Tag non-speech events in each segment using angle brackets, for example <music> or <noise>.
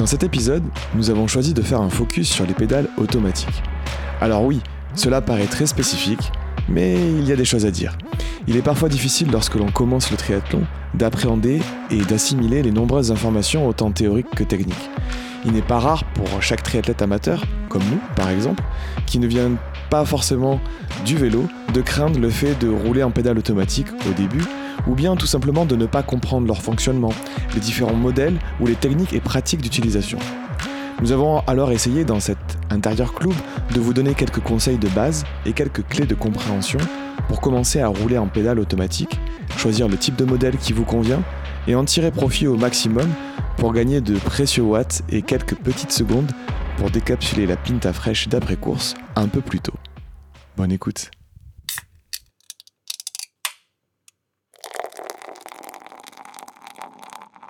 Dans cet épisode, nous avons choisi de faire un focus sur les pédales automatiques. Alors oui, cela paraît très spécifique, mais il y a des choses à dire. Il est parfois difficile lorsque l'on commence le triathlon d'appréhender et d'assimiler les nombreuses informations autant théoriques que techniques. Il n'est pas rare pour chaque triathlète amateur, comme nous par exemple, qui ne vient pas forcément du vélo, de craindre le fait de rouler en pédale automatique au début, ou bien tout simplement de ne pas comprendre leur fonctionnement, les différents modèles ou les techniques et pratiques d'utilisation. Nous avons alors essayé dans cet intérieur club de vous donner quelques conseils de base et quelques clés de compréhension pour commencer à rouler en pédale automatique, choisir le type de modèle qui vous convient et en tirer profit au maximum pour gagner de précieux watts et quelques petites secondes pour décapsuler la pinta fraîche d'après-course un peu plus tôt. Bonne écoute.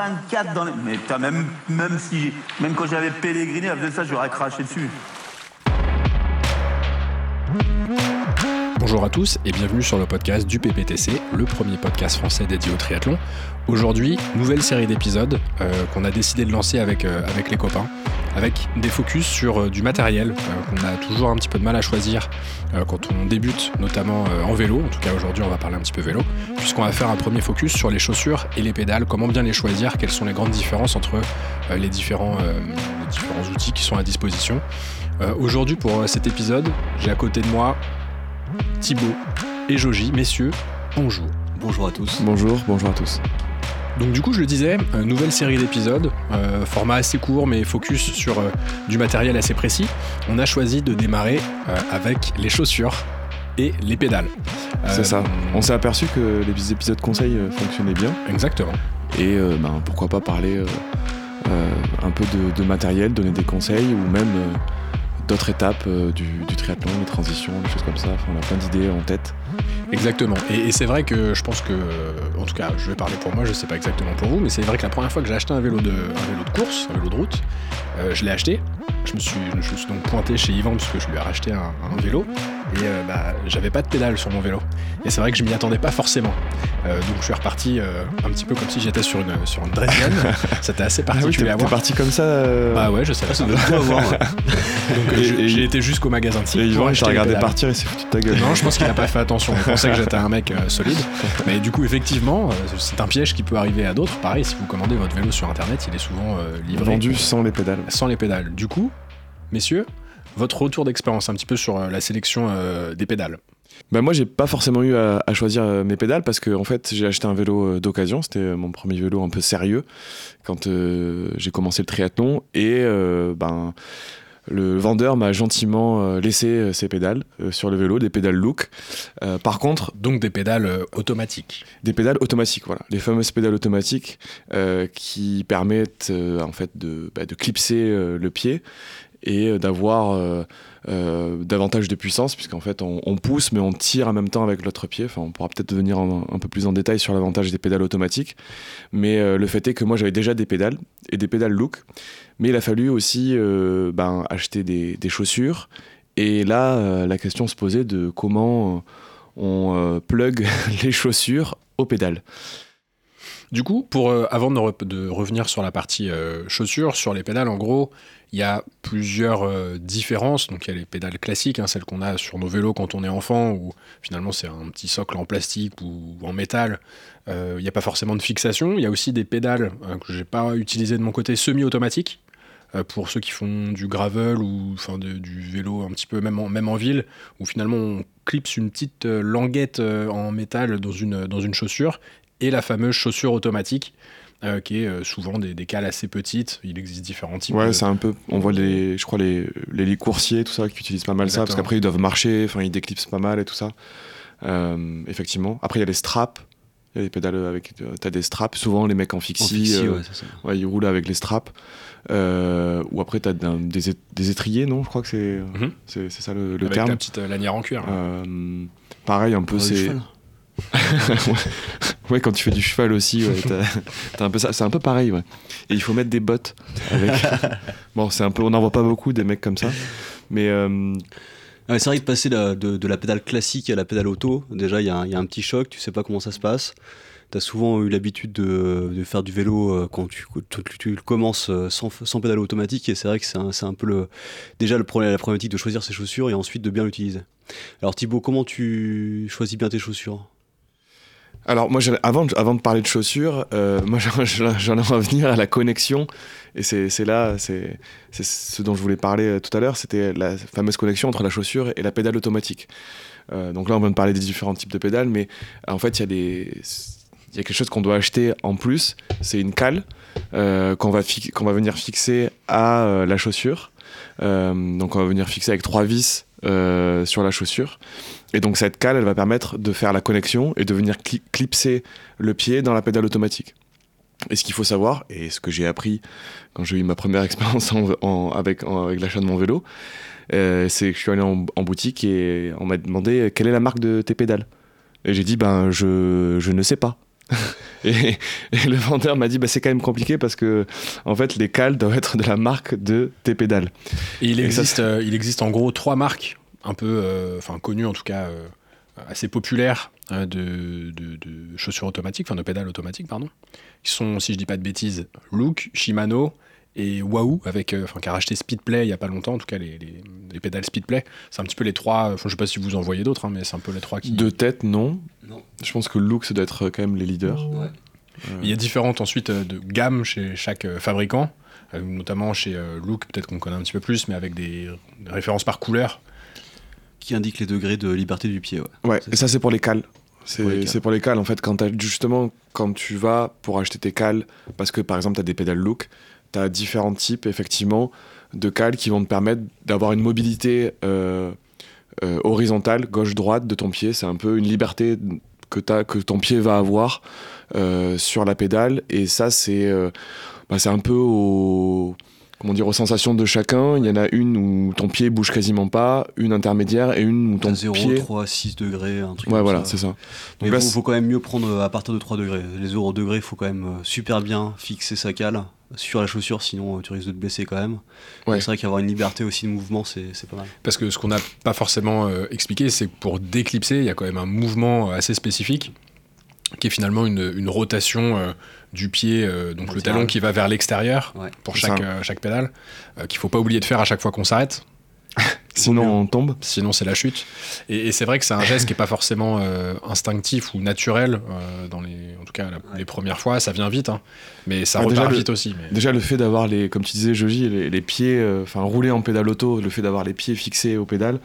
24 dans les. Mais putain, même, même si. Même quand j'avais pèleriné, à ça, j'aurais craché dessus. Bonjour à tous et bienvenue sur le podcast du PPTC, le premier podcast français dédié au triathlon. Aujourd'hui, nouvelle série d'épisodes euh, qu'on a décidé de lancer avec, euh, avec les copains avec des focus sur euh, du matériel qu'on a toujours un petit peu de mal à choisir quand on débute, notamment en vélo. En tout cas, aujourd'hui, on va parler un petit peu vélo, puisqu'on va faire un premier focus sur les chaussures et les pédales, comment bien les choisir, quelles sont les grandes différences entre les différents outils qui sont à disposition. aujourd'hui, pour cet épisode, j'ai à côté de moi Thibaut et Joji. Messieurs, bonjour. Bonjour à tous. Bonjour, bonjour à tous. Donc du coup, je le disais, nouvelle série d'épisodes, euh, format assez court mais focus sur euh, du matériel assez précis. On a choisi de démarrer euh, avec les chaussures et les pédales. C'est ça. On s'est aperçu que les épisodes conseils fonctionnaient bien. Exactement. Et ben, pourquoi pas parler un peu de, matériel, donner des conseils ou même d'autres étapes du, du, triathlon, les transitions, des choses comme ça. on a plein d'idées en tête. Exactement. Et, c'est vrai que je pense que, en tout cas, je vais parler pour moi, je sais pas exactement pour vous, mais c'est vrai que la première fois que j'ai acheté un vélo de, un vélo de course, un vélo de route, euh, je l'ai acheté. Je me, suis, je me suis donc pointé chez Yvan parce que je lui ai racheté un, vélo et euh, bah, j'avais pas de pédale sur mon vélo. Et c'est vrai que je m'y attendais pas forcément. Euh, donc je suis reparti un petit peu comme si j'étais sur une, sur une Dresden. <laughs> C'était assez ah particulier à voir. parti comme ça Bah ouais, je sais pas. Ça doit avoir. donc j'ai été jusqu'au magasin de site. Et Yvan, je regardé partir et s'est foutu de ta gueule. Non, je pense qu'il a pas fait attention <laughs> pensais que j'étais un mec euh, solide. Mais du coup, effectivement, euh, c'est un piège qui peut arriver à d'autres. Pareil, si vous commandez votre vélo sur internet, il est souvent euh, livré. Vendu sans les pédales. Sans les pédales. Du coup, messieurs, votre retour d'expérience un petit peu sur la sélection des pédales. Bah moi j'ai pas forcément eu à, choisir mes pédales parce que en fait j'ai acheté un vélo d'occasion, c'était mon premier vélo un peu sérieux quand j'ai commencé le triathlon et ben le vendeur m'a gentiment euh, laissé euh, ses pédales euh, sur le vélo, des pédales look. par contre, donc des pédales automatiques. Des pédales automatiques, voilà, les fameuses pédales automatiques qui permettent en fait de, bah, de clipser le pied et d'avoir davantage de puissance, puisqu'en fait on, pousse mais on tire en même temps avec l'autre pied. Enfin, on pourra peut-être venir un, peu plus en détail sur l'avantage des pédales automatiques. Mais le fait est que moi j'avais déjà des pédales et des pédales look. Mais il a fallu aussi euh, ben, acheter des, chaussures. Et là, euh, la question se posait de comment on euh, plug <laughs> les chaussures aux pédales. Du coup, pour, avant de, revenir sur la partie chaussures, sur les pédales, en gros, il y a plusieurs différences. Donc il y a les pédales classiques, hein, celles qu'on a sur nos vélos quand on est enfant, où finalement c'est un petit socle en plastique ou, en métal. Il n'y a pas forcément de fixation. Il y a aussi des pédales que je n'ai pas utilisées de mon côté semi-automatiques. Euh, pour ceux qui font du gravel ou du vélo un petit peu même en, même en ville où finalement on clipse une petite euh, languette euh, en métal dans une, dans une chaussure et la fameuse chaussure automatique. euh, qui est euh, souvent des, des cales assez petites. Il existe différents types. Ouais, de- c'est un peu. On voit les, je crois les, les lits coursiers, tout ça, qui utilisent pas mal ça, parce qu'après ils doivent marcher, enfin ils déclipsent pas mal et tout ça. Euh, effectivement. Après il y a les straps. Il y a des pédales avec. T'as des straps. Souvent les mecs en En fixie, euh, ouais, c'est ça. ouais, ils roulent avec les straps. Euh, ou après t'as des, des étriers, non Je crois que c'est Mhm. c'est c'est ça le, le avec terme. la petite euh, lanière en cuir. Euh, pareil, un peu c'est. <laughs> ouais, quand tu fais du cheval aussi, ouais, <laughs> t'as- un peu ça. C'est un peu pareil, ouais. Et il faut mettre des bottes avec. <laughs> bon, c'est un peu. On n'en voit pas beaucoup des mecs comme ça, mais euh, Ouais, c'est vrai que passer de, de la pédale classique à la pédale auto, déjà il y, a un- il y a un petit choc, tu sais pas comment ça se passe. Tu as souvent eu l'habitude de, de faire du vélo euh, quand tu, tu, tu le commences euh, sans, sans pédale automatique et c'est vrai que c'est un, peu le, déjà le problème, la problématique de choisir ses chaussures et ensuite de bien l'utiliser. Alors Thibaut, comment tu choisis bien tes chaussures? Alors moi, avant, de- avant de parler de chaussures, euh, moi <laughs> j'en- ai revenir à la connexion. Et c'est là, c'est ce dont je voulais parler euh, tout à l'heure, c'était la fameuse connexion entre la chaussure et la pédale automatique. Euh, donc là, on vient de parler des différents types de pédales, mais en fait, il y a quelque chose qu'on doit acheter en plus, c'est une cale qu'on va, va venir fixer à la chaussure. Donc on va venir fixer avec trois vis sur la chaussure. Et donc cette cale, elle va permettre de faire la connexion et de venir cli- clipser le pied dans la pédale automatique. Et ce qu'il faut savoir, et ce que j'ai appris quand j'ai eu ma première <laughs> expérience en- en- avec, l'achat de mon vélo, euh, c'est que je suis allé en, en boutique et on m'a demandé euh, quelle est la marque de tes pédales? Et j'ai dit, ben je, je ne sais pas. <laughs> et, et le vendeur m'a dit, bah, c'est quand même compliqué parce que en fait les cales doivent être de la marque de tes pédales. Et il Et ça, existe, euh, il existe en gros trois marques, un peu, euh, enfin connues en tout cas, euh, assez populaires euh, de, de- de chaussures automatiques, enfin de pédales automatiques, pardon, qui sont, si je dis pas de bêtises, Look, Shimano et Wahoo, avec, euh, enfin, qui a racheté Speedplay il y a pas longtemps, en tout cas les, les- les pédales Speedplay. C'est un petit peu les trois, enfin, je sais pas si vous en voyez d'autres, hein, mais c'est un peu les trois qui. De tête, non. Non. Je pense que Look, ça doit être quand même les leaders. Ouais. Il y a différentes ensuite de gammes chez chaque euh, fabricant, notamment chez euh, Look, peut-être qu'on connaît un petit peu plus, mais avec des, des références par couleur. Qui indique les degrés de liberté du pied. Ouais. Ouais, C'est et ça c'est pour les cales. C'est Pour les cales. c'est pour les cales en fait quand justement quand tu vas pour acheter tes cales parce que par exemple tu as des pédales look, tu as différents types effectivement de cales qui vont te permettre d'avoir une mobilité euh, euh, horizontale gauche-droite de ton pied, c'est un peu une liberté que, que ton pied va avoir euh, sur la pédale et ça c'est bah, c'est un peu au comment dire aux sensations de chacun, il y en a une où ton pied bouge quasiment pas, une intermédiaire et une où ton T'as 0, pied 3, 6 degrés, un truc Ouais, comme voilà, c'est ça. Mais Donc là, il faut, quand même mieux prendre à partir de 3 degrés. Les 0 degrés, il faut quand même euh, super bien fixer sa cale sur la chaussure, sinon euh, tu risques de te blesser quand même. Ouais. C'est vrai qu'avoir une liberté aussi de mouvement, c'est pas mal. Parce que ce qu'on n'a pas forcément euh, expliqué, c'est que pour déclipser, il y a quand même un mouvement assez spécifique, qui est finalement une, une rotation euh, du pied, euh, donc le talon qui va vers l'extérieur Ouais. pour chaque, euh, chaque pédale, euh, qu'il faut pas oublier de faire à chaque fois qu'on s'arrête, <laughs> Sinon, on tombe. sinon c'est la chute. Et, et c'est vrai que c'est un geste qui est pas forcément euh, instinctif ou naturel, euh, dans les, en tout cas la- Ouais. les premières fois, ça vient vite, hein. mais ça Ah, déjà, repart le- vite aussi. mais- Déjà, le fait d'avoir les, comme tu disais, Joji, les, les pieds, euh, enfin, rouler en pédale auto, le fait d'avoir les pieds fixés aux pédales,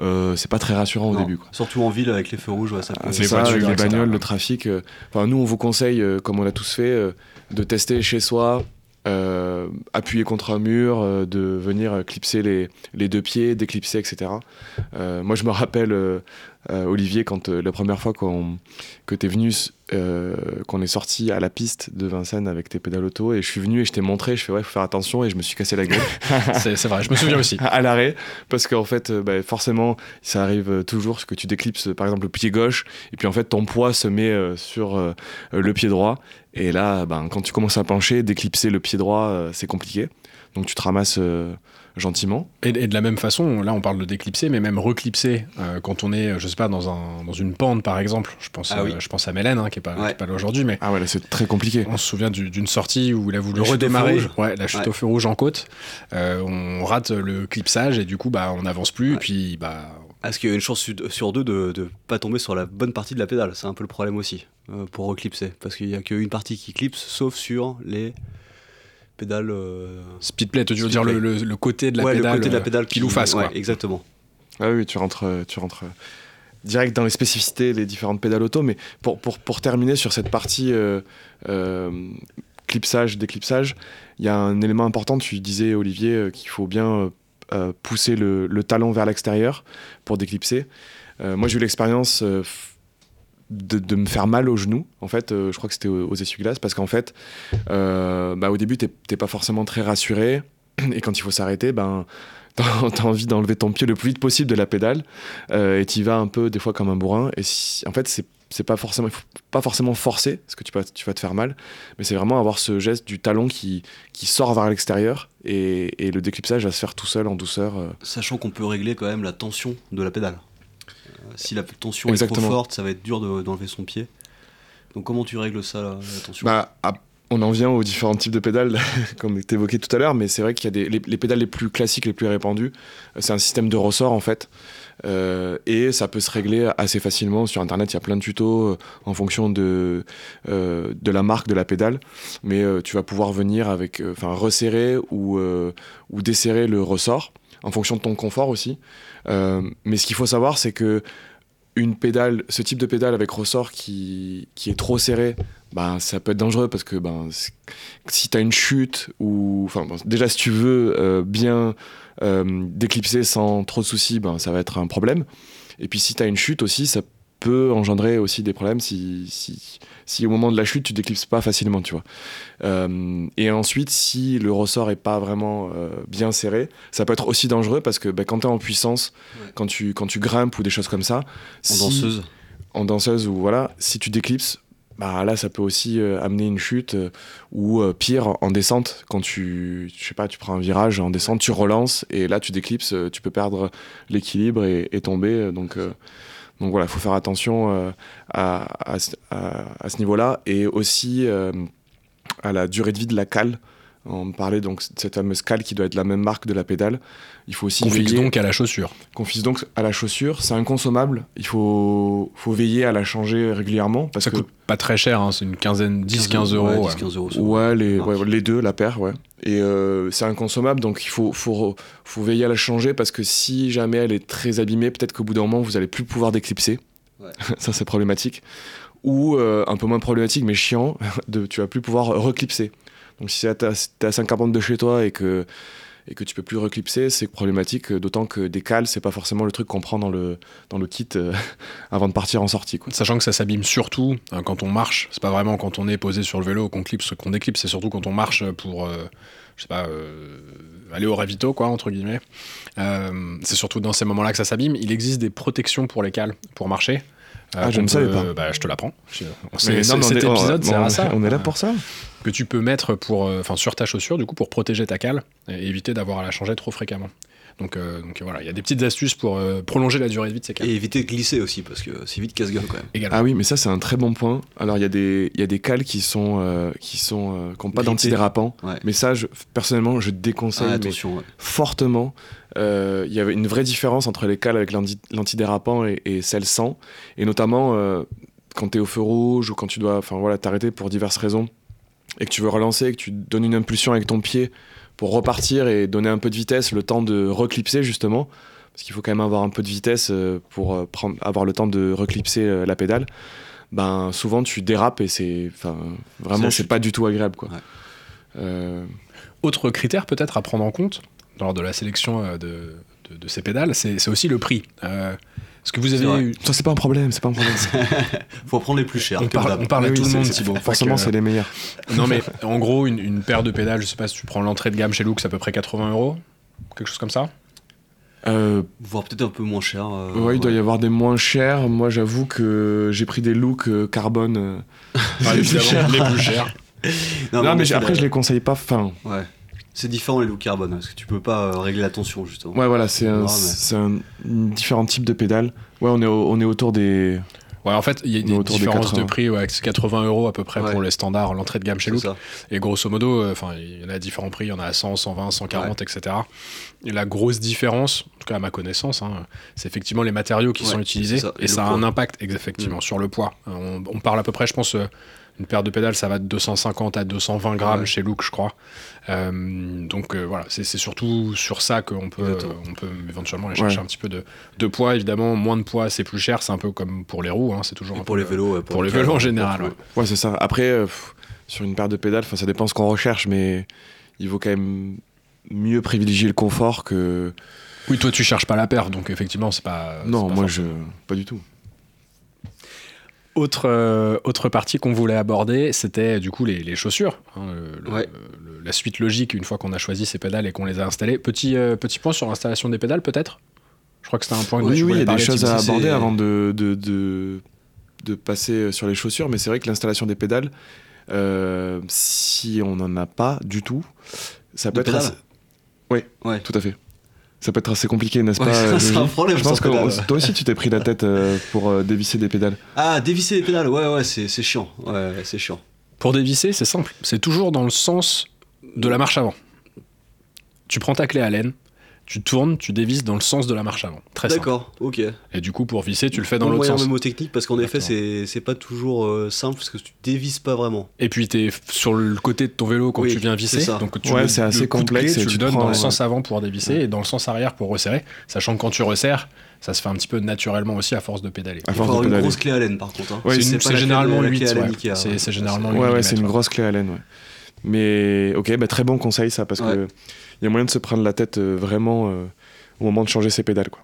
euh, c'est pas très rassurant au Non. début. Quoi. Surtout en ville avec les feux rouges, ouais, ça peut. Ah, c'est les ça, voitures, avec les etc. bagnoles, le trafic. euh, Enfin, nous, on vous conseille, euh, comme on l'a tous fait, euh, de tester chez soi, euh, appuyer contre un mur, euh, de venir euh, clipser les, les deux pieds, déclipser, etc. Euh, moi, je me rappelle, Olivier, quand la première fois qu'on, que tu es venu, qu'on est sorti à la piste de Vincennes avec tes pédales auto, et je suis venu et je t'ai montré, je fais ouais, faut faire attention, et je me suis cassé la gueule. <laughs> c'est c'est vrai, je me souviens aussi. <laughs> à l'arrêt parce qu'en fait bah, forcément ça arrive toujours que tu déclipses par exemple le pied gauche et puis en fait ton poids se met sur le pied droit et là ben, quand tu commences à pencher déclipser le pied droit euh, c'est compliqué donc tu te ramasses euh, gentiment Et, et de la même façon, là on parle de déclipser, mais même reclipser euh, quand on est, je sais pas, dans, un, dans une pente par exemple. Je pense, Ah euh, oui. je pense à Mélène, hein, qui, est pas, qui Ouais. est pas là aujourd'hui, mais ah ouais là c'est très compliqué on se souvient du- d'une sortie où il a voulu La chute au feu redémarrer. rouge. Ouais, la chute Ouais. au feu rouge en côte. Euh, on rate le clipsage et du coup, bah, on n'avance plus. Et puis, bah, Est-ce qu'il y a une chance su- sur deux de ne pas tomber sur la bonne partie de la pédale C'est un peu le problème aussi euh, pour reclipser. Parce qu'il n'y a qu'une partie qui clipse, sauf sur les pédales. euh, speedplay, tu veux dire le, le- le côté de la ouais, pédale, le côté de la euh, pédale face, ouais, quoi. Exactement. ah oui tu rentres euh, tu rentres direct dans les spécificités, les différentes pédales auto, mais pour, pour, pour terminer sur cette partie euh, euh, clipsage, déclipsage, il y a un élément important, tu disais Olivier, qu'il faut bien pousser le, le talon vers l'extérieur pour déclipser. Euh, moi j'ai eu l'expérience euh, de, me faire mal au genou, en fait, euh, je crois que c'était aux, aux essuie-glaces, parce qu'en fait, euh, bah, au début t'es pas forcément très rassuré, <clears throat> et quand il faut s'arrêter, ben... T'as envie d'enlever ton pied le plus vite possible de la pédale euh, et tu vas un peu des fois comme un bourrin et si, en fait c'est c'est pas forcément faut pas forcément forcer parce que tu vas tu vas te faire mal mais c'est vraiment avoir ce geste du talon qui qui sort vers l'extérieur et, et le déclipsage va se faire tout seul en douceur euh. Sachant qu'on peut régler quand même la tension de la pédale. Euh, si la tension est trop forte, ça va être dur de- d'enlever son pied. Donc comment tu règles ça, la, la tension? Bah, à- on en vient aux différents types de pédales, <laughs> comme tu évoqué tout à l'heure, mais c'est vrai qu'il y a des, les, les pédales les plus classiques, les plus répandues, euh, c'est un système de ressort en fait. Euh, et ça peut se régler assez facilement. Sur internet, il y a plein de tutos euh, en fonction de, euh, de la marque de la pédale. Mais euh, tu vas pouvoir venir avec, enfin, resserrer ou, ou desserrer le ressort en fonction de ton confort aussi. Mais ce qu'il faut savoir, c'est que une pédale, ce type de pédale avec ressort qui, qui est trop serré, ben, ça peut être dangereux parce que ben, si tu as une chute ou. Enfin, déjà, si tu veux euh, bien euh, déclipser sans trop de soucis, ben, ça va être un problème. Et puis, si tu as une chute aussi, ça peut engendrer aussi des problèmes si, si, si au moment de la chute, tu déclipses pas facilement, tu vois. Euh, et ensuite, si le ressort est pas vraiment euh, bien serré, ça peut être aussi dangereux parce que ben, quand tu es en puissance, Ouais. quand, tu, quand tu grimpes ou des choses comme ça, En si- danseuse en danseuse ou voilà, si tu déclipses, bah là ça peut aussi euh, amener une chute euh, ou euh, pire en descente quand tu je sais pas, tu prends un virage en descente, tu relances et là tu déclipses, tu peux perdre l'équilibre et, et tomber donc donc voilà, il faut faire attention euh, à, à, ce- niveau-là et aussi euh, à la durée de vie de la cale. On parlait donc de cette fameuse cale qui doit être la même marque de la pédale. Il faut aussi Qu'on fixe donc à la chaussure. qu'on fixe donc à la chaussure. C'est inconsommable. Il faut, faut veiller à la changer régulièrement parce Ça que coûte pas très cher, hein, c'est une quinzaine, 10-15 euros. Ouais, ouais. 10-15 euros. ouais, les, ouais, les deux, la paire, ouais. Et euh, c'est inconsommable, donc il faut, faut, faut veiller à la changer parce que si jamais elle est très abîmée, peut-être qu'au bout d'un moment vous allez plus pouvoir déclipser. Ouais. <laughs> Ça c'est problématique. Ou euh, un peu moins problématique mais chiant, <laughs> de, tu vas plus pouvoir reclipser. Donc si t'es à, à 50 de chez toi et que et que tu peux plus reclipser, c'est problématique, d'autant que des cales, c'est pas forcément le truc qu'on prend dans le, dans le kit euh, <laughs> avant de partir en sortie. Quoi. Sachant que ça s'abîme surtout euh, quand on marche. C'est pas vraiment quand on est posé sur le vélo qu'on clipse, qu'on déclipse. C'est surtout quand on marche pour, euh, je sais pas, euh, aller au ravito, quoi, entre guillemets. C'est surtout dans ces moments-là que ça s'abîme. Il existe des protections pour les cales, pour marcher. Ah, je ne savais pas. Bah, je te l'apprends. C'est- cet épisode sert à ça. On est là pour ça. que tu peux mettre pour, euh, enfin, sur ta chaussure, du coup, pour protéger ta cale et éviter d'avoir à la changer trop fréquemment. Donc, euh, donc voilà, il y a des petites astuces pour euh, prolonger la durée de vie de ces cales. Et éviter de glisser aussi, parce que c'est vite casse-gueule quand même. également. Ah oui, mais ça c'est un très bon point. Alors il y a des il y a des cales qui sont euh, qui sont euh, qui ont pas d'antidérapant. Ouais. Mais ça, je- personnellement, je déconseille Ah, mais attention, ouais. fortement. Euh, Il y avait une vraie différence entre les cales avec l'anti- l'antidérapant et, et celles sans, et notamment euh, quand tu es au feu rouge ou quand tu dois, enfin voilà, t'arrêter pour diverses raisons et que tu veux relancer, et que tu donnes une impulsion avec ton pied pour repartir et donner un peu de vitesse, le temps de reclipser justement, parce qu'il faut quand même avoir un peu de vitesse euh, pour euh, prendre, avoir le temps de reclipser euh, la pédale. Ben souvent tu dérapes et c'est, enfin vraiment c'est pas du tout agréable quoi. Ouais. Euh, Autre critère peut-être à prendre en compte lors de la sélection de, de- de ces pédales, c'est c'est aussi le prix. Euh, Est-ce que vous avez eu... ça c'est pas un problème, c'est pas un problème. <laughs> Faut prendre les plus chers. On parle, d'hab. on parle à Oui, tout le monde, c'est- Thibaut. Forcément, c'est les meilleurs. <laughs> Non mais en gros, une, une paire de pédales, je sais pas si tu prends l'entrée de gamme chez Lux, à peu près 80 euros, quelque chose comme ça. Euh, Voire peut-être un peu moins cher. euh, ouais, il doit y avoir des moins chers. Moi, j'avoue que j'ai pris des looks euh, carbone. euh, Enfin, <laughs> les plus chers. les plus chers. Non, mais après, je les conseille pas. Enfin, Ouais. C'est différent les looks carbone, parce que tu peux pas euh, régler la tension justement. ouais, voilà, c'est un, un différent type de pédales. Ouais, on est, au- on est autour des. Ouais, en fait, il y a des différences de 80. prix, ouais, c'est 80 euros à peu près Ouais. pour les standards, l'entrée de gamme chez Look. ça. Et grosso modo, euh, enfin, il y en a à différents prix, il y en a à 100, 120, 140, etc. Et la grosse différence, en tout cas à ma connaissance, hein, c'est effectivement les matériaux qui Ouais, sont utilisés. ça. Et, Et ça a un impact, effectivement, Mm. sur le poids. Euh, On, on parle à peu près, je pense, euh, Une paire de pédales, ça va de 250 à 220 grammes Ouais. chez Look, je crois. Euh, donc euh, voilà, c'est surtout sur ça qu'on peut, on peut éventuellement aller chercher Ouais. un petit peu de, de poids. Évidemment, moins de poids, c'est plus cher. C'est un peu comme pour les roues. hein, c'est toujours un pour peu les le- vélos, ouais, Pour les vélos en général. ouais. C'est ça. Après, euh, pff, sur une paire de pédales, ça dépend ce qu'on recherche, mais il vaut quand même mieux privilégier le confort que. Oui, toi, tu cherches pas la paire, donc effectivement, c'est pas. non, pas moi, forcément- je. Pas du tout. Autre, euh, autre partie qu'on voulait aborder, c'était du coup les, les chaussures. hein, le- le- Ouais. le- la suite logique une fois qu'on a choisi ces pédales et qu'on les a installées. Petit, euh, petit point sur l'installation des pédales, peut-être? Je crois que c'était un point dont Oui, oui, il y a des choses à aborder avant de, de, de, de passer sur les chaussures, mais c'est vrai que l'installation des pédales, euh, si on n'en a pas du tout, ça peut De être. assez- Oui, Ouais. tout à fait. Ça peut être assez compliqué, n'est-ce Ouais, pas <laughs> ça, c'est un problème Je pense que toi aussi, tu t'es pris la tête euh, pour euh, dévisser des pédales. Ah, dévisser les pédales, ouais, ouais, c'est c'est chiant. Ouais, ouais, c'est chiant. Pour dévisser, c'est simple. C'est toujours dans le sens de la marche avant. Tu prends ta clé à laine, tu tournes, tu dévisses dans le sens de la marche avant. Très simple. D'accord, ok. Et du coup, pour visser, tu le fais dans Bon l'autre moyen sens. mémotechnique parce qu'en effet, c'est c'est pas toujours euh, simple parce que tu dévises pas vraiment. Et puis, tu es sur le côté de ton vélo quand Oui, tu viens visser. c'est ça. Donc, tu Ouais, le- c'est assez le coup de complexe clé, et tu, tu le donnes prends, dans le sens avant pour dévisser et dans le sens arrière pour resserrer. Sachant que quand tu resserres, ça se fait un petit peu naturellement aussi à force de pédaler. À Il faut force de avoir une grosse clé à laine par contre. hein. Ouais, c'est généralement la 8. clé à laine ouais. qui a- C'est généralement Ouais, 8 Ouais, c'est une grosse clé à laine, ouais. Mais ok, bah, très bon conseil ça, parce Ouais. que il y a moyen de se prendre la tête euh, vraiment euh, au moment de changer ses pédales, quoi.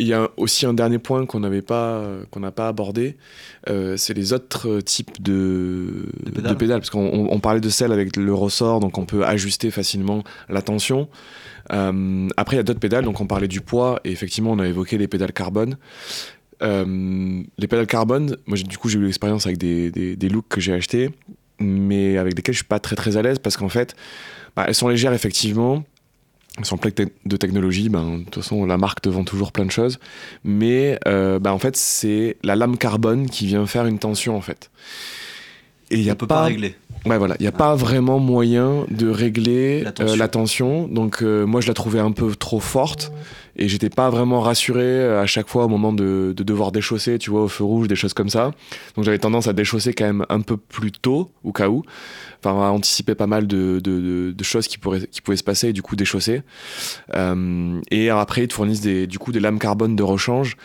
Il y a aussi un dernier point qu'on n'avait pas, qu'on n'a pas abordé, euh, c'est les autres euh, types de, De de pédales. parce qu'on on- parlait de celles avec le ressort, donc on peut ajuster facilement la tension. Euh, après, il y a d'autres pédales, donc on parlait du poids, et effectivement, on a évoqué les pédales carbone. Euh, les pédales carbone, moi du coup j'ai eu l'expérience avec des, des, des looks que j'ai achetés, mais avec lesquels je suis pas très très à l'aise parce qu'en fait, bah, elles sont légères effectivement, elles sont pleines de technologie, ben, de toute façon la marque te vend toujours plein de choses, mais euh, bah, en fait c'est la lame carbone qui vient faire une tension en fait. Et il y a peut pas, pas régler. Ouais, voilà, il n'y a pas vraiment moyen de régler La euh, tension. la tension. Donc, euh, moi, je la trouvais un peu trop forte et j'étais pas vraiment rassuré euh, à chaque fois au moment de, de devoir déchausser, tu vois, au feu rouge, des choses comme ça. Donc, j'avais tendance à déchausser quand même un peu plus tôt, au cas où. Enfin, à anticiper pas mal de, de- de- de choses qui, pourraient, qui pouvaient se passer et du coup déchausser. Euh, et après, ils te fournissent des, du coup des lames carbone de rechange.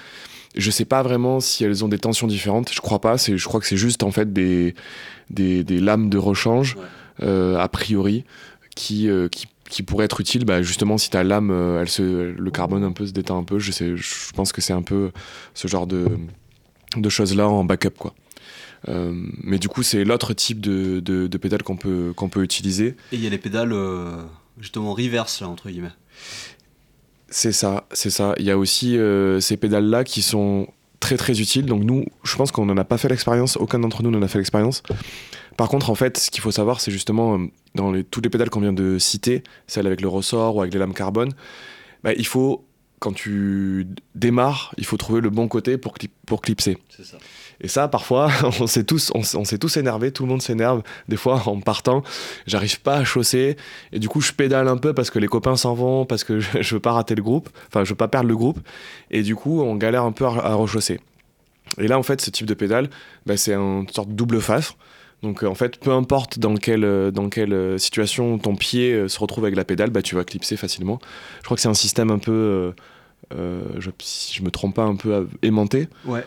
Je sais pas vraiment si elles ont des tensions différentes. Je crois pas. C'est, je crois que c'est juste en fait des, des, des lames de rechange, Ouais. euh, a priori, qui, euh, qui, qui pourraient être utiles. Bah, justement, si ta lame, euh, elle se, le carbone un peu se détend un peu. Je, sais, je pense que c'est un peu ce genre de, de choses-là en backup. Quoi. Euh, mais du coup, c'est l'autre type de, de, de pédale qu'on peut, qu'on peut utiliser. Et il y a les pédales justement reverse là entre guillemets. C'est ça, c'est ça. Il y a aussi euh, ces pédales-là qui sont très très utiles. Donc nous, je pense qu'on n'en a pas fait l'expérience. Aucun d'entre nous n'en a fait l'expérience. Par contre, en fait, ce qu'il faut savoir, c'est justement euh, dans les, toutes les pédales qu'on vient de citer, celles avec le ressort ou avec les lames carbone, bah, il faut, quand tu démarres, il faut trouver le bon côté pour, pour clipser. C'est ça. Et ça, parfois, <laughs> on s'est tous, on, tous énervés, tout le monde s'énerve. Des fois, en partant, j'arrive pas à chausser. Et du coup, je pédale un peu parce que les copains s'en vont, parce que je, <laughs> je veux pas rater le groupe. Enfin, je veux pas perdre le groupe. Et du coup, on galère un peu à, rechausser. Et là, en fait, ce type de pédale, bah, c'est une sorte de double face. Donc, euh, en fait, peu importe dans quelle, euh, dans quelle euh, situation ton pied se retrouve avec la pédale, bah, tu vas clipser facilement. Je crois que c'est un système un peu, si je me trompe pas, un peu aimanté. Ouais.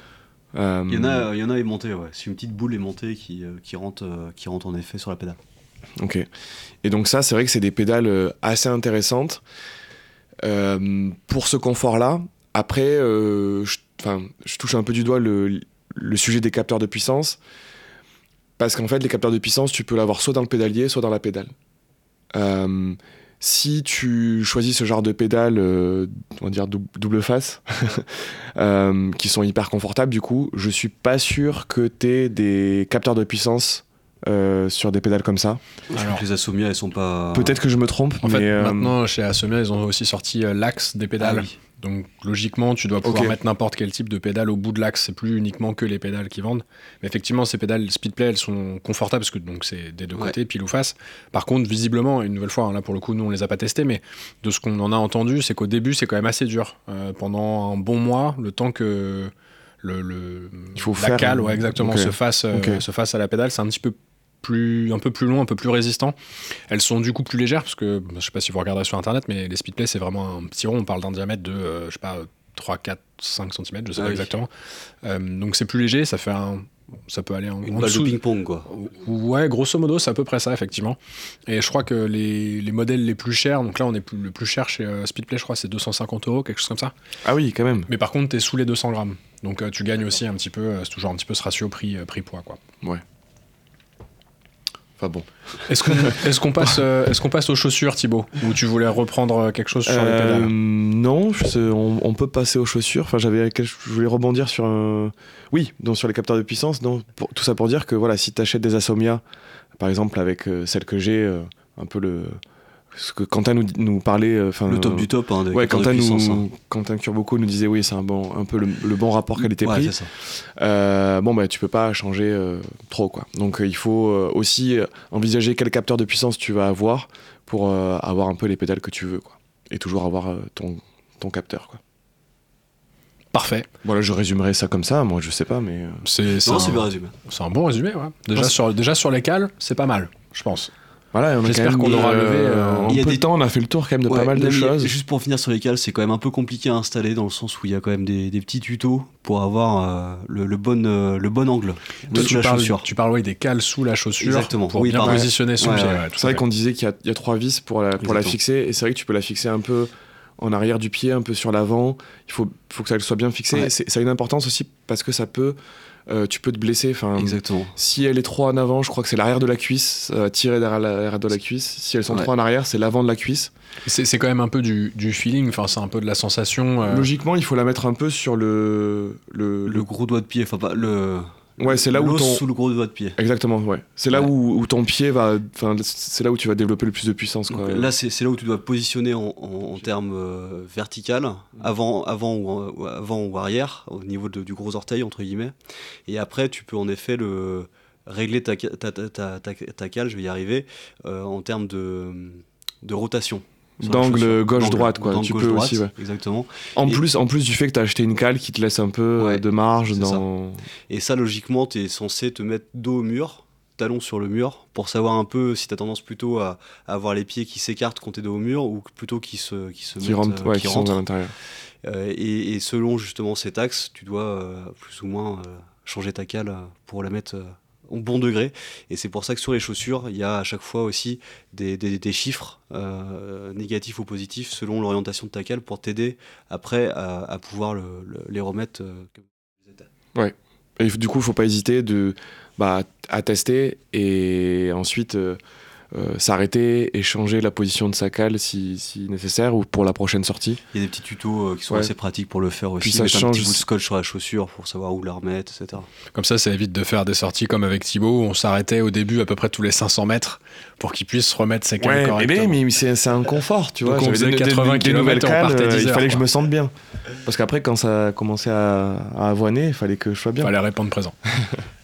Euh, Il y en a, il y en a aimanté, ouais. C'est une petite boule aimantée qui, euh, qui rentre, euh, qui rentre en effet sur la pédale. Ok. Et donc ça, c'est vrai que c'est des pédales assez intéressantes Euh, pour ce confort-là. Après, euh, je, touche un peu du doigt le, le sujet des capteurs de puissance. Parce qu'en fait, les capteurs de puissance, tu peux l'avoir soit dans le pédalier, soit dans la pédale. Euh, si tu choisis ce genre de pédales, euh, on va dire dou- double face, <laughs> euh, qui sont hyper confortables, du coup, je suis pas sûr que tu aies des capteurs de puissance euh, sur des pédales comme ça. Alors, que les Assomia, elles sont pas. Peut-être que je me trompe, en mais fait, euh, maintenant, chez Asomia, ils ont aussi sorti euh, l'axe des Ah pédales. oui. Donc logiquement, tu dois pouvoir mettre n'importe quel type de pédale au bout de l'axe. C'est plus uniquement que les pédales qui vendent. Mais effectivement, ces pédales Speedplay, elles sont confortables parce que donc c'est des deux Ouais. côtés, pile ou face. Par contre, visiblement, une nouvelle fois, hein, là pour le coup, nous on les a pas testés, mais de ce qu'on en a entendu, c'est qu'au début, c'est quand même assez dur. Euh, pendant un bon mois, le temps que le, le- Il faut la faire cale, ouais, exactement, se fasse, euh, se fasse à la pédale. C'est un petit peu plus, un peu plus long, un peu plus résistant. Elles sont du coup plus légères parce que je sais pas si vous regardez sur internet, mais les speedplay c'est vraiment un petit rond. On parle d'un diamètre de, euh, je sais pas, 3, 4, 5 cm, je sais Ah pas oui. exactement. Euh, donc c'est plus léger, ça fait un, ça peut aller en, Une en balle dessous. de ping-pong, quoi. Ouais, grosso modo, c'est à peu près ça, effectivement. Et je crois que les, les modèles les plus chers, donc là, on est plus, le plus cher chez euh, Speedplay, je crois, c'est 250 euros, quelque chose comme ça. Ah oui, quand même. Mais par contre, t'es sous les 200 grammes. Donc euh, tu gagnes aussi un petit peu, euh, c'est toujours un petit peu ce ratio prix, euh, prix-poids, quoi. Enfin bon. Est-ce qu'on <laughs> est passe, euh, est qu'on passe aux chaussures, Thibaut? Ou tu voulais reprendre euh, quelque chose sur les Euh, pédales non, je- on, on peut passer aux chaussures. Enfin, j'avais, je voulais rebondir sur un. Oui, donc sur les capteurs de puissance. Donc, pour- tout ça pour dire que voilà, si tu achètes des Asomia, par exemple avec euh, celle que j'ai, euh, un peu le. Que Quentin nous, nous parlait. euh, Enfin, Le top du top, hein, Ouais, capteurs de Quentin, puissance. nous, Quentin Curboco nous disait oui, c'est un, bon, un peu le, le bon rapport hein. qualité-prix. Ouais, c'est ça. Euh, bon, bah, tu peux pas changer euh, trop, quoi. Donc, euh, il faut euh, aussi envisager quel capteur de puissance tu vas avoir pour euh, avoir un peu les pédales que tu veux, quoi. Et toujours avoir euh, ton, ton capteur, quoi. Parfait. Voilà, je résumerai ça comme ça, moi, je sais pas, mais. C'est un, c'est bien résumé. c'est un bon résumé, ouais. Déjà, Non, sur, déjà sur les cales, c'est pas mal, je pense. Voilà, J'espère qu'on aura levé, euh, en il y a peu des- de temps, on a fait le tour quand même de Ouais, pas mal de choses. Juste pour finir sur les cales, c'est quand même un peu compliqué à installer dans le sens où il y a quand même des, des petits tutos pour avoir euh, le, le bon, euh, le bon angle Toi, sous tu la parles, chaussure. tu parles oui, des cales sous la chaussure Exactement. pour Oui, bien positionner son Ouais, pied. ouais. ouais, tout C'est vrai qu'on disait qu'il y, a- il y a trois vis pour la, pour la fixer, et c'est vrai que tu peux la fixer un peu en arrière du pied, un peu sur l'avant. Il faut, faut que ça soit bien fixé. Ça a une importance aussi parce que ça peut, euh, tu peux te blesser. Enfin, Exactement. si elle est trop en avant, je crois que c'est l'arrière de la cuisse, euh, tirer derrière l'arrière de la cuisse. Si elles sont Ouais. trop en arrière, c'est l'avant de la cuisse. C'est c'est quand même un peu du, du feeling, enfin, c'est un peu de la sensation. euh, Logiquement, il faut la mettre un peu sur le, le, Le gros doigt de pied, enfin pas le. Ouais, c'est là où ton- sous le gros doigt de pied. Exactement, ouais. C'est là Ouais. où, où ton pied va, enfin, c'est là où tu vas développer le plus de puissance, Donc, là, c'est là où tu dois positionner en, en- en termes euh, vertical, avant, avant, ou, ou avant ou arrière, au niveau de- du gros orteil, entre guillemets. Et après, tu peux en effet le, régler ta, ta, ta, ta- ta cale, je vais y arriver, euh, en termes de, de rotation. D'angle gauche-droite, quoi. Tu peux aussi, ouais. Exactement. En Et- plus, en plus du fait que tu as acheté une cale qui te laisse un peu euh, Ouais, de marge dans. Et ça, logiquement, tu es censé te mettre dos au mur, talon sur le mur, pour savoir un peu si tu as tendance plutôt à, à avoir les pieds qui s'écartent quand tu es dos au mur ou plutôt qui se, qui se Qui mettent, rentrent, euh, ouais, qui rentrent. à l'intérieur. Euh, et, et selon justement cet axe, tu dois euh, plus ou moins changer ta cale pour la mettre au bon degré. Et c'est pour ça que sur les chaussures, il y a à chaque fois aussi des, chiffres euh, négatifs ou positifs selon l'orientation de ta cale pour t'aider après à, pouvoir le- le- les remettre. euh, comme étaient. Et du coup, il faut pas hésiter de, bah, à tester et ensuite euh, euh, s'arrêter et changer la position de sa cale si, si nécessaire ou pour la prochaine sortie. Il y a des petits tutos euh, qui sont Ouais. assez pratiques pour le faire aussi. Puis ça mettre un change petit bout de scotch sur la chaussure pour savoir où la remettre, etc. Comme ça, ça évite de faire des sorties comme avec Thibaut, où on s'arrêtait au début à peu près tous les 500 mètres pour qu'il puisse remettre ses cales Ouais, mais, correctement. mais c'est c'est un confort, tu Donc vois. on J'avais faisait des- des- 80 des nouvelles on cales, partait euh, 10 il fallait que je me sente bien. Parce qu'après, quand ça a commencé à, à avoiner, il fallait que je sois bien. Fallait répondre présent. <laughs>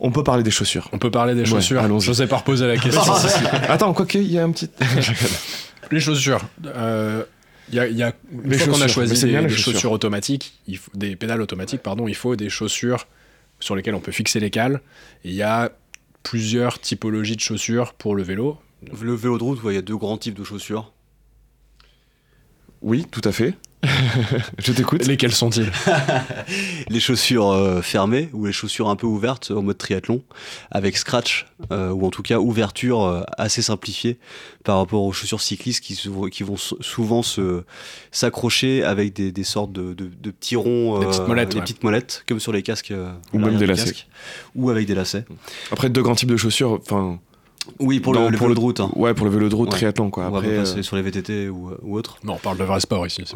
On peut parler des chaussures. On peut parler des Ouais, chaussures. allons-y. Je sais pas reposer la question. <laughs> Attends, quoi qu'il y a un petit. <laughs> les chaussures. euh, il y a, il y a- une Les fois qu'on a choisi c'est des, bien, les des chaussures. chaussures. automatiques, il faut, des pédales automatiques, pardon, il faut des chaussures sur lesquelles on peut fixer les cales. Il y a plusieurs typologies de chaussures pour le vélo. Le vélo de route, ouais, il y a deux grands types de chaussures. Oui, tout à fait. <laughs> je t'écoute. Lesquelles sont-ils? <laughs> Les chaussures euh, fermées ou les chaussures un peu ouvertes en mode triathlon avec scratch euh, ou en tout cas ouverture euh, assez simplifiée par rapport aux chaussures cyclistes qui, vont sou- souvent se s'accrocher avec des, des sortes de, de- de petits ronds Des petites molettes, des ouais. petites molettes comme sur les casques euh, Ou même des lacets. casque. ou avec des lacets Après, deux grands types de chaussures. Enfin, oui pour Dans- le, vélo le- de route hein. ouais, pour le vélo de route, Ouais. triathlon, quoi. on va Après, pas passer euh, sur les VTT ou, ou autre Non, on parle de vrai sport ici. <laughs>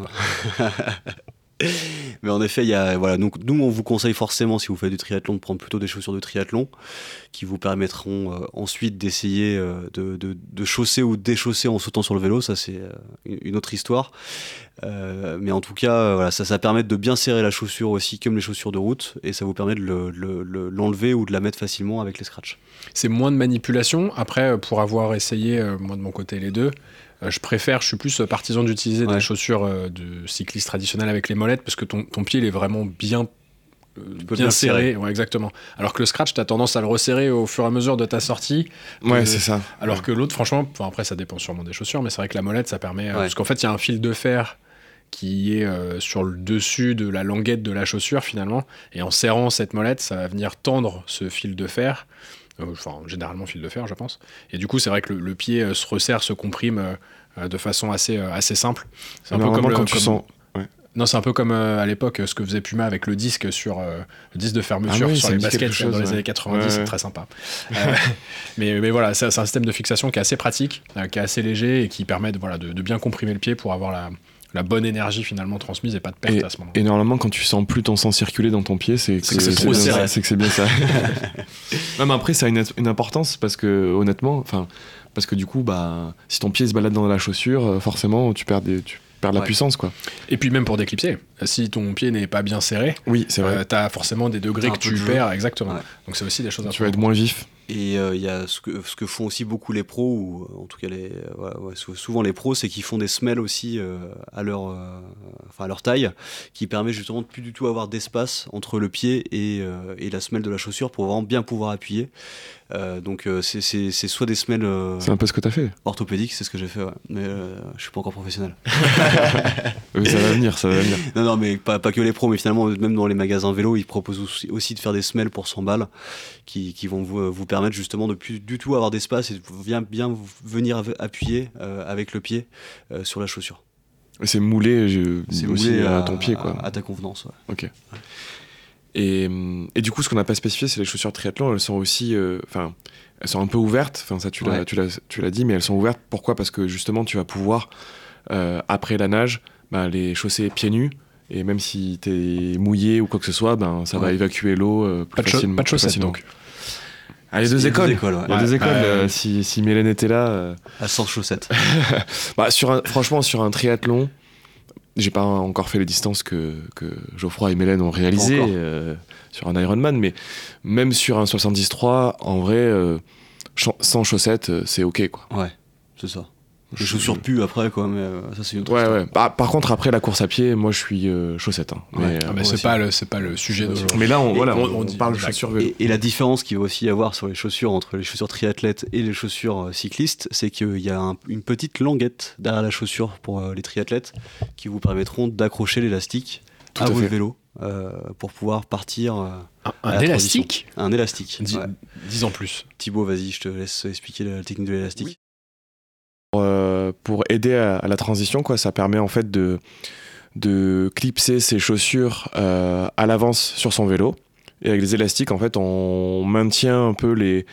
<laughs> Mais en effet, il y a, voilà, donc nous on vous conseille forcément si vous faites du triathlon de prendre plutôt des chaussures de triathlon qui vous permettront euh, ensuite d'essayer euh, de, chausser ou de déchausser en sautant sur le vélo. Ça c'est euh, une autre histoire. Mais en tout cas, ça, permet de bien serrer la chaussure aussi, comme les chaussures de route, et ça vous permet de le- le- le- l'enlever ou de la mettre facilement avec les scratchs. C'est moins de manipulation. Après, pour avoir essayé, moi de mon côté, les deux, je préfère, je suis plus partisan d'utiliser Ouais. des chaussures euh, de cycliste traditionnelles avec les molettes parce que ton, ton pied il est vraiment bien, euh, peux bien bien serré. Ouais, exactement. Alors que le scratch, tu as tendance à le resserrer au fur et à mesure de ta sortie. Ouais, Euh, c'est ça. Alors que l'autre, franchement, enfin, après ça dépend sûrement des chaussures, mais c'est vrai que la molette, ça permet. euh, Ouais. Parce qu'en fait, il y a un fil de fer qui est euh, sur le dessus de la languette de la chaussure finalement. Et en serrant cette molette, ça va venir tendre ce fil de fer. Euh, Enfin, généralement fil de fer, je pense. Et du coup, c'est vrai que le, le pied euh, se resserre, se comprime euh, de façon assez, assez simple. C'est un peu comme le- quand tu comme- sens. Non, c'est un peu comme à l'époque ce que faisait Puma avec le disque sur le disque de fermeture Ah oui, sur les baskets chose, dans les années 90, Ouais, c'est très sympa. Euh, <laughs> mais, mais voilà, c'est un système de fixation qui est assez pratique, qui est assez léger et qui permet de, voilà, de, de bien comprimer le pied pour avoir la, la bonne énergie finalement transmise et pas de perte à ce moment-là. Et normalement, quand tu sens plus ton sang circuler dans ton pied, c'est C'est que c'est trop bien serré. ça, C'est que c'est bien ça. <laughs> <laughs> non, mais après, ça a une, une importance parce que, honnêtement, enfin, parce que du coup, bah, si ton pied se balade dans la chaussure, euh, forcément, tu perds, des, tu perds de la Ouais. puissance, quoi. Et puis même pour déclipser, si ton pied n'est pas bien serré, Oui, c'est vrai. euh, t'as forcément des degrés que tu de jeu. perds, exactement. Ouais. Donc c'est aussi des choses tu vas être moins vif. Et euh, il y a ce que, ce que font aussi beaucoup les pros, ou euh, en tout cas les, euh, voilà, ouais, sou- souvent les pros, c'est qu'ils font des semelles aussi euh, à, leur, euh, enfin, à leur taille, qui permet justement de plus du tout avoir d'espace entre le pied et, euh, et la semelle de la chaussure pour vraiment bien pouvoir appuyer. Euh, donc euh, c'est- soit des semelles euh, C'est un peu ce que t'as fait. orthopédiques, c'est ce que j'ai fait, ouais. mais je suis pas encore professionnel. <laughs> Oui, ça va venir, ça va venir. <laughs> Non, non, mais pas, pas que les pros, mais finalement, même dans les magasins vélo, ils proposent aussi, aussi de faire des semelles pour 100 balles qui, qui vont vous, vous permettre justement de plus du tout avoir d'espace et de bien, bien venir appuyer avec le pied sur la chaussure. C'est moulé, je, C'est aussi moulé à, à, ton pied, quoi. À, à ta convenance. ouais. Ok. Et, hum, et du coup, ce qu'on n'a pas spécifié, c'est les chaussures triathlon. Elles sont aussi, euh, enfin, elles sont un peu ouvertes. Enfin, ça, tu l'as, Ouais. tu l'as, tu l'as dit, mais elles sont ouvertes. Pourquoi? Parce que justement, tu vas pouvoir euh, après la nage, bah, les chausser pieds nus. Et même si t'es mouillé ou quoi que ce soit, ben ça va évacuer l'eau euh, plus Pas de, facilement. pas de chaussettes facilement. donc. Ah, les deux écoles. écoles, ouais. Il y a deux écoles. Euh, si, si Mélène était là. À 100 chaussettes. <laughs> bah, sur un- franchement, sur un triathlon, j'ai pas encore fait les distances que, que Geoffroy et Mélène ont réalisées euh, sur un Ironman, mais même sur un 73, en vrai, euh, sans chaussettes, euh, c'est ok quoi. ouais, c'est ça. Les Je- chaussures puent après, quoi, mais euh, ça, c'est une autre Ouais, ouais. Bah, par contre, après la course à pied, moi je suis euh, chaussettes. hein. Ouais. Mais, Ah, euh, c'est pas le c'est pas le sujet d'aujourd'hui. mais là, on, voilà, on- on, on dit- parle de chaussures vélo. Et, et la différence qu'il va aussi y avoir sur les chaussures entre les chaussures triathlètes et les chaussures euh, cyclistes, c'est qu'il y a un- une petite languette derrière la chaussure pour euh, les triathlètes qui vous permettront d'accrocher l'élastique à, à votre vélo euh, pour pouvoir partir. euh, Un, élastique un élastique. Dis, Ouais. dis en plus. Thibaut, vas-y, je te laisse expliquer la technique de l'élastique. Euh, pour aider à, la transition, quoi. Ça permet en fait de, de clipser ses chaussures euh, à l'avance sur son vélo. Et avec les élastiques, en fait, on maintient un peu les,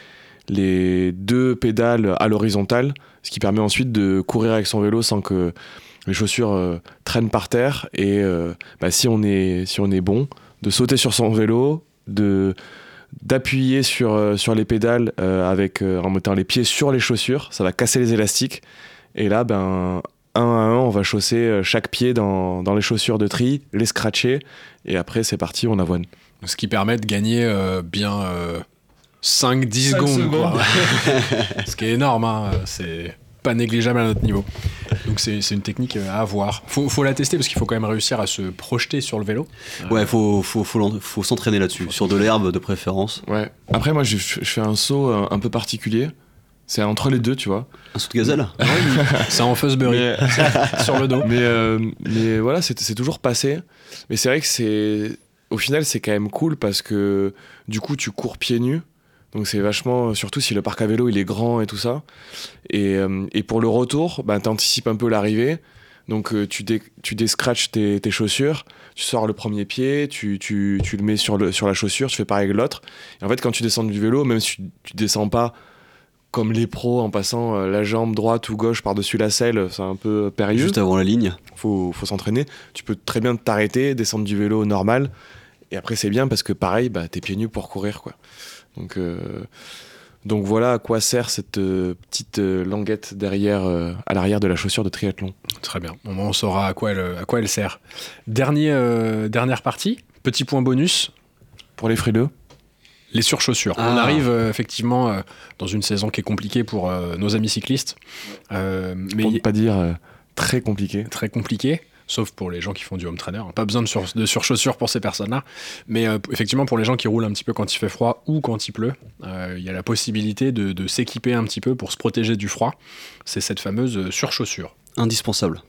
les deux pédales à l'horizontale, ce qui permet ensuite de courir avec son vélo sans que les chaussures euh, traînent par terre. Et bah, si, on est, si on est bon, de sauter sur son vélo, de d'appuyer sur, euh, sur les pédales euh, avec, euh, en mettant les pieds sur les chaussures, ça va casser les élastiques. Et là, ben, un à un, on va chausser euh, chaque pied dans, dans les chaussures de tri, les scratcher, et après c'est parti, on avoine. Ce qui permet de gagner euh, bien 5-10 Cinq secondes. quoi. secondes. <laughs> Ce qui est énorme, hein, c'est pas négligeable à notre niveau. Donc c'est c'est une technique euh, à avoir. Faut, faut la tester parce qu'il faut quand même réussir à se projeter sur le vélo. Ouais, faut, faut, faut, l'en- faut s'entraîner là-dessus, sur de l'herbe de préférence. Ouais. Après, moi, je, je fais un saut euh, un, peu particulier. C'est entre les deux, tu vois. Un saut de gazelle? <laughs> C'est en Fuzzberry Mais, <laughs> sur le dos. mais, euh, mais voilà, c'est c'est toujours passé. Mais c'est vrai que c'est. Au final, c'est quand même cool parce que du coup, tu cours pieds nus. Donc c'est vachement, surtout si le parc à vélo il est grand et tout ça. Et, euh, et pour le retour, bah, tu anticipes un peu l'arrivée. Donc euh, tu, dé, tu déscratches tes, tes chaussures, tu sors le premier pied, tu, tu, tu le mets sur, le, sur la chaussure, tu fais pareil avec l'autre. Et en fait, quand tu descends du vélo, même si tu, tu descends pas comme les pros en passant euh, la jambe droite ou gauche par-dessus la selle, c'est un peu périlleux juste avant la ligne. faut, faut s'entraîner. Tu peux très bien t'arrêter, descendre du vélo normal. Et après, c'est bien parce que pareil, bah, t'es pieds nus pour courir. Quoi. Donc, euh, donc voilà à quoi sert cette euh, petite euh, languette derrière, euh, à l'arrière de la chaussure de triathlon. Très bien. On saura à quoi elle, à quoi elle sert. Dernier, euh, dernière partie, petit point bonus. Pour les frileux, Les surchaussures. Ah. On arrive euh, effectivement euh, dans une saison qui est compliquée pour euh, nos amis cyclistes, Euh, mais Pour ne pas dire euh, très compliqué. très compliqué, sauf pour les gens qui font du home trainer. Pas besoin de, sur, de surchaussures pour ces personnes-là. Mais euh, effectivement, pour les gens qui roulent un petit peu quand il fait froid ou quand il pleut, euh, il y a la possibilité de, de s'équiper un petit peu pour se protéger du froid. C'est cette fameuse euh, surchaussure. Indispensable.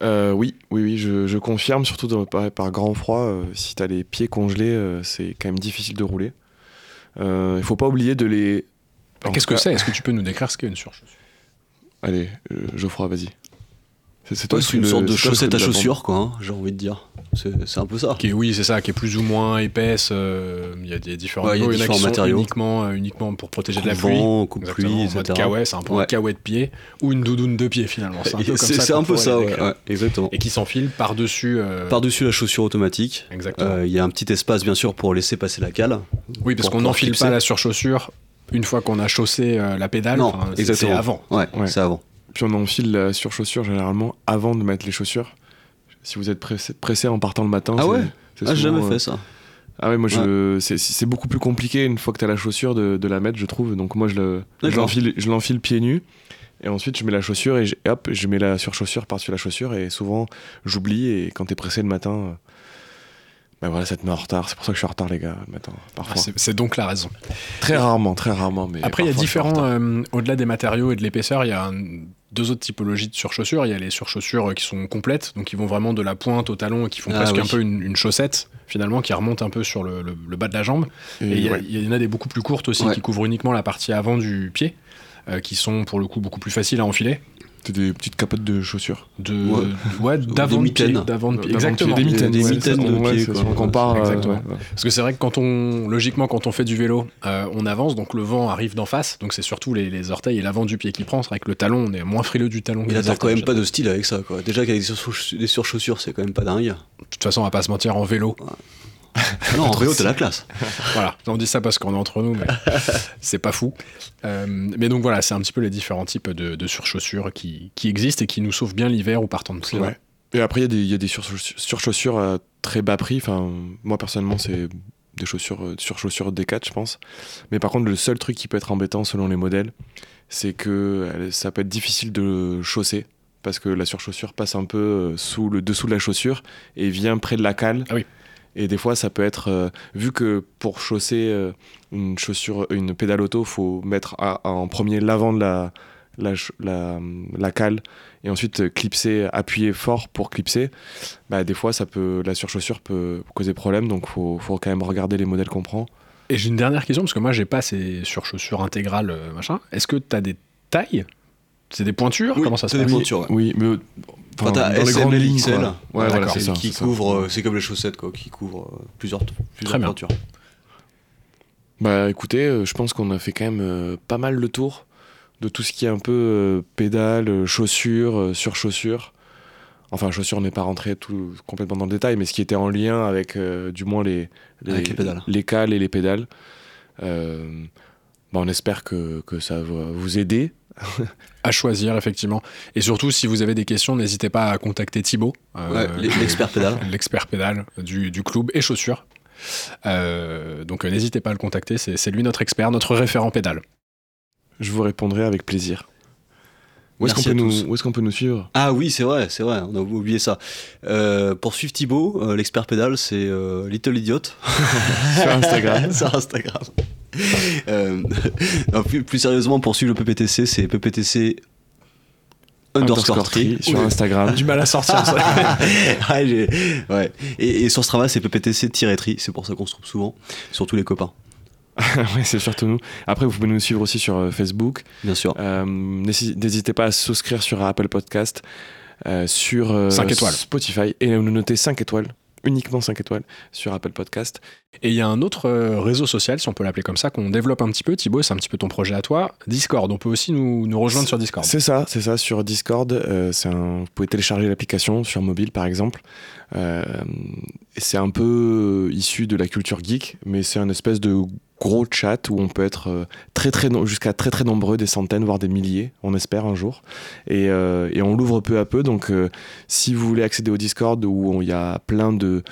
Euh, oui, oui, oui, je, je confirme, surtout dans- par, par grand froid, euh, si tu as les pieds congelés, euh, c'est quand même difficile de rouler. Euh, Il faut pas oublier de les. en Qu'est-ce que c'est? Est-ce que tu peux nous décrire ce qu'est une surchaussure? Allez, euh, Geoffroy, vas-y. C'est Ouais, le une sorte de chaussette à chaussures, quoi, hein, j'ai envie de dire. C'est un peu ça. qui est, Oui, c'est ça, qui est plus ou moins épaisse. euh, Il y a des différents Ouais, il y a niveaux. en différents matériaux. uniquement, euh, uniquement pour protéger de la pluie. coupe pluie, en mode etc. kawaii, c'est un peu un kawaii de pied ou une doudoune de pied finalement. C'est un <laughs> peu comme ça. un peu pourrait ça, les ouais, décrire. ouais, exactement. Et qui s'enfile par-dessus. euh, Par-dessus la chaussure automatique, Exactement. euh, il y a un petit espace bien sûr pour laisser passer la cale. oui, parce qu'on n'enfile pas la surchaussure une fois qu'on a chaussé la pédale. Non, Enfin, exactement. C'est avant. Ouais. c'est avant. Puis on enfile la surchaussure généralement avant de mettre les chaussures. Si vous êtes pressé, pressé en partant le matin. Ah c'est- ouais Ah, j'ai souvent, jamais euh, fait ça. Ah ouais, moi je, c'est- c'est beaucoup plus compliqué une fois que tu as la chaussure de, de la mettre, je trouve. Donc moi je le- je D'accord. l'enfile je l'enfile pieds nus. Et ensuite je mets la chaussure et, je- et hop, je mets la surchaussure par-dessus la chaussure. Et souvent j'oublie. Et quand t'es pressé le matin, euh, bah voilà, ça te met en retard. C'est pour ça que je suis en retard, les gars, le matin. Parfois. C'est c'est donc la raison. Très rarement, très rarement. Mais Après, il y a différents, euh, au-delà des matériaux et de l'épaisseur, il y a un- deux autres typologies de surchaussures. Il y a les surchaussures qui sont complètes, donc qui vont vraiment de la pointe au talon et qui font Ah presque oui. un peu une, une chaussette, finalement, qui remonte un peu sur le, le- le bas de la jambe. Et il y, ouais. en a des beaucoup plus courtes aussi Ouais. qui couvrent uniquement la partie avant du pied, euh, qui sont pour le coup beaucoup plus faciles à enfiler. C'est des petites capotes de chaussures. De, Ouais. ouais, d'avant Des de pied, mitaines. d'avant de pied. D'avant de pied, Exactement. Des mitaines, Des mitaines de ouais, pied, quoi. Exactement. ouais, ouais. Parce que c'est vrai que quand on, logiquement, quand on fait du vélo, euh, on avance, donc le vent arrive d'en face, donc c'est surtout les, les orteils et l'avant du pied qui prend. C'est vrai que le talon, on est moins frileux du talon. Il quand même pas de style avec ça, quoi. Déjà qu'avec des surchaussures, c'est quand même pas dingue. De toute façon, on va pas se mentir, en vélo. <laughs> Non, en vélo, t'as la classe. <laughs> voilà, on dit ça parce qu'on est entre nous, mais <laughs> c'est pas fou. Euh, mais donc voilà, c'est un petit peu les différents types de, de surchaussures qui, qui existent et qui nous sauvent bien l'hiver ou partant de pluie. Ouais. Et après, il y a des, il y a des surchauss- surchaussures à très bas prix. Enfin, moi, personnellement, c'est des chaussures, euh, surchaussures Decat, je pense. Mais par contre, le seul truc qui peut être embêtant selon les modèles, c'est que ça peut être difficile de chausser. Parce que la surchaussure passe un peu euh, sous le dessous de la chaussure et vient près de la cale. Ah oui. Et des fois, ça peut être. euh, vu que pour chausser euh, une chaussure, une pédale auto, faut mettre en premier l'avant de la, la, la, cale et ensuite euh, clipser, appuyer fort pour clipser, bah, des fois ça peut, la surchaussure peut causer problème, donc faut, faut quand même regarder les modèles qu'on prend. Et j'ai une dernière question, parce que moi, j'ai pas ces surchaussures intégrales, machin. Est-ce que tu as des tailles? C'est des pointures Oui, Comment ça se t'as des passe pointures, ouais. Oui, mais Enfin, t'as dans les SM, grandes lignes, XL. quoi. Ouais, voilà, c'est ça. qui couvre, euh, c'est comme les chaussettes, quoi, qui couvrent euh, plusieurs, plusieurs Très bien. pointures. Bah écoutez, euh, je pense qu'on a fait quand même pas mal le tour de tout ce qui est un peu pédale, chaussures, euh, surchaussures. Enfin, chaussures, on n'est pas rentré tout, complètement dans le détail, mais ce qui était en lien avec euh, du moins les, Avec les pédales. les cales et les pédales. Euh, bah, on espère que, que ça va vous aider. <laughs> À choisir, effectivement. Et surtout, si vous avez des questions, n'hésitez pas à contacter Thibaut, euh, Ouais, l'expert pédale. <laughs> l'expert pédale du, du club et chaussures. Euh, donc euh, n'hésitez pas à le contacter, c'est c'est lui notre expert, notre référent pédale. Je vous répondrai avec plaisir. Où est-ce qu'on peut, est-ce qu'on peut nous suivre? Ah oui, c'est vrai, c'est vrai, on a oublié ça. Euh, pour suivre Thibaut, euh, l'expert pédale, c'est euh, Little Idiot <laughs> Sur Instagram. sur Instagram. Euh, non, plus, plus sérieusement, pour suivre le PPTC, c'est PPTC underscore tri. sur. Instagram. Du mal à sortir ça. <laughs> Ouais, j'ai- ouais. Et, et sur Strava, c'est PPTC-tri, c'est pour ça qu'on se trouve souvent, surtout les copains, <laughs> ouais, c'est surtout nous. Après, vous pouvez nous suivre aussi sur euh, Facebook. bien sûr. Euh, n'hési- N'hésitez pas à souscrire sur Apple Podcast, euh, sur euh, étoiles. Spotify et nous noter 5 étoiles, uniquement 5 étoiles sur Apple Podcast. Et il y a un autre euh, réseau social, si on peut l'appeler comme ça, qu'on développe un petit peu. Thibaut, c'est un petit peu ton projet à toi. Discord, on peut aussi nous, rejoindre sur Discord. C'est ça, c'est ça, sur Discord. euh, vous pouvez télécharger l'application sur mobile par exemple. Euh, c'est un peu euh, issu de la culture geek, mais c'est un espèce de gros chat où on peut être euh, très très jusqu'à très très nombreux, des centaines voire des milliers, on espère un jour. Et, euh, on l'ouvre peu à peu. Donc si vous voulez accéder au Discord où il y a plein de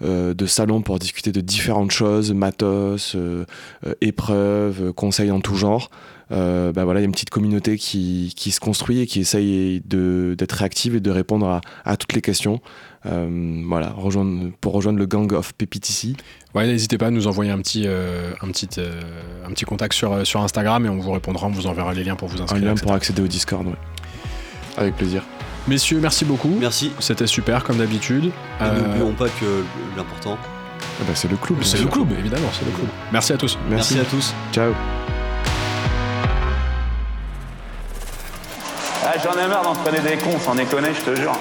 de salons pour discuter de différentes choses, matos, épreuves, conseils en tout genre. Euh, bah voilà, il y a une petite communauté qui, qui se construit et qui essaye de- d'être réactive et de répondre à, à toutes les questions. Euh, voilà, rejoindre, pour rejoindre le gang of PPTC. Ouais, n'hésitez pas à nous envoyer un petit, euh, un petit, euh, un petit contact sur, sur Instagram et on vous répondra, on vous enverra les liens pour vous Un inscrire. lien etc. pour accéder au Discord, ouais. Avec plaisir. Messieurs, merci beaucoup. Merci. C'était super comme d'habitude. Euh, N'oublions pas que l'important. Ah bah, c'est le club. c'est le club, évidemment, c'est le club. Merci à tous. Merci. Merci à tous. Ciao. Ah, J'en ai marre d'en traîner des cons, sans déconner, je te jure.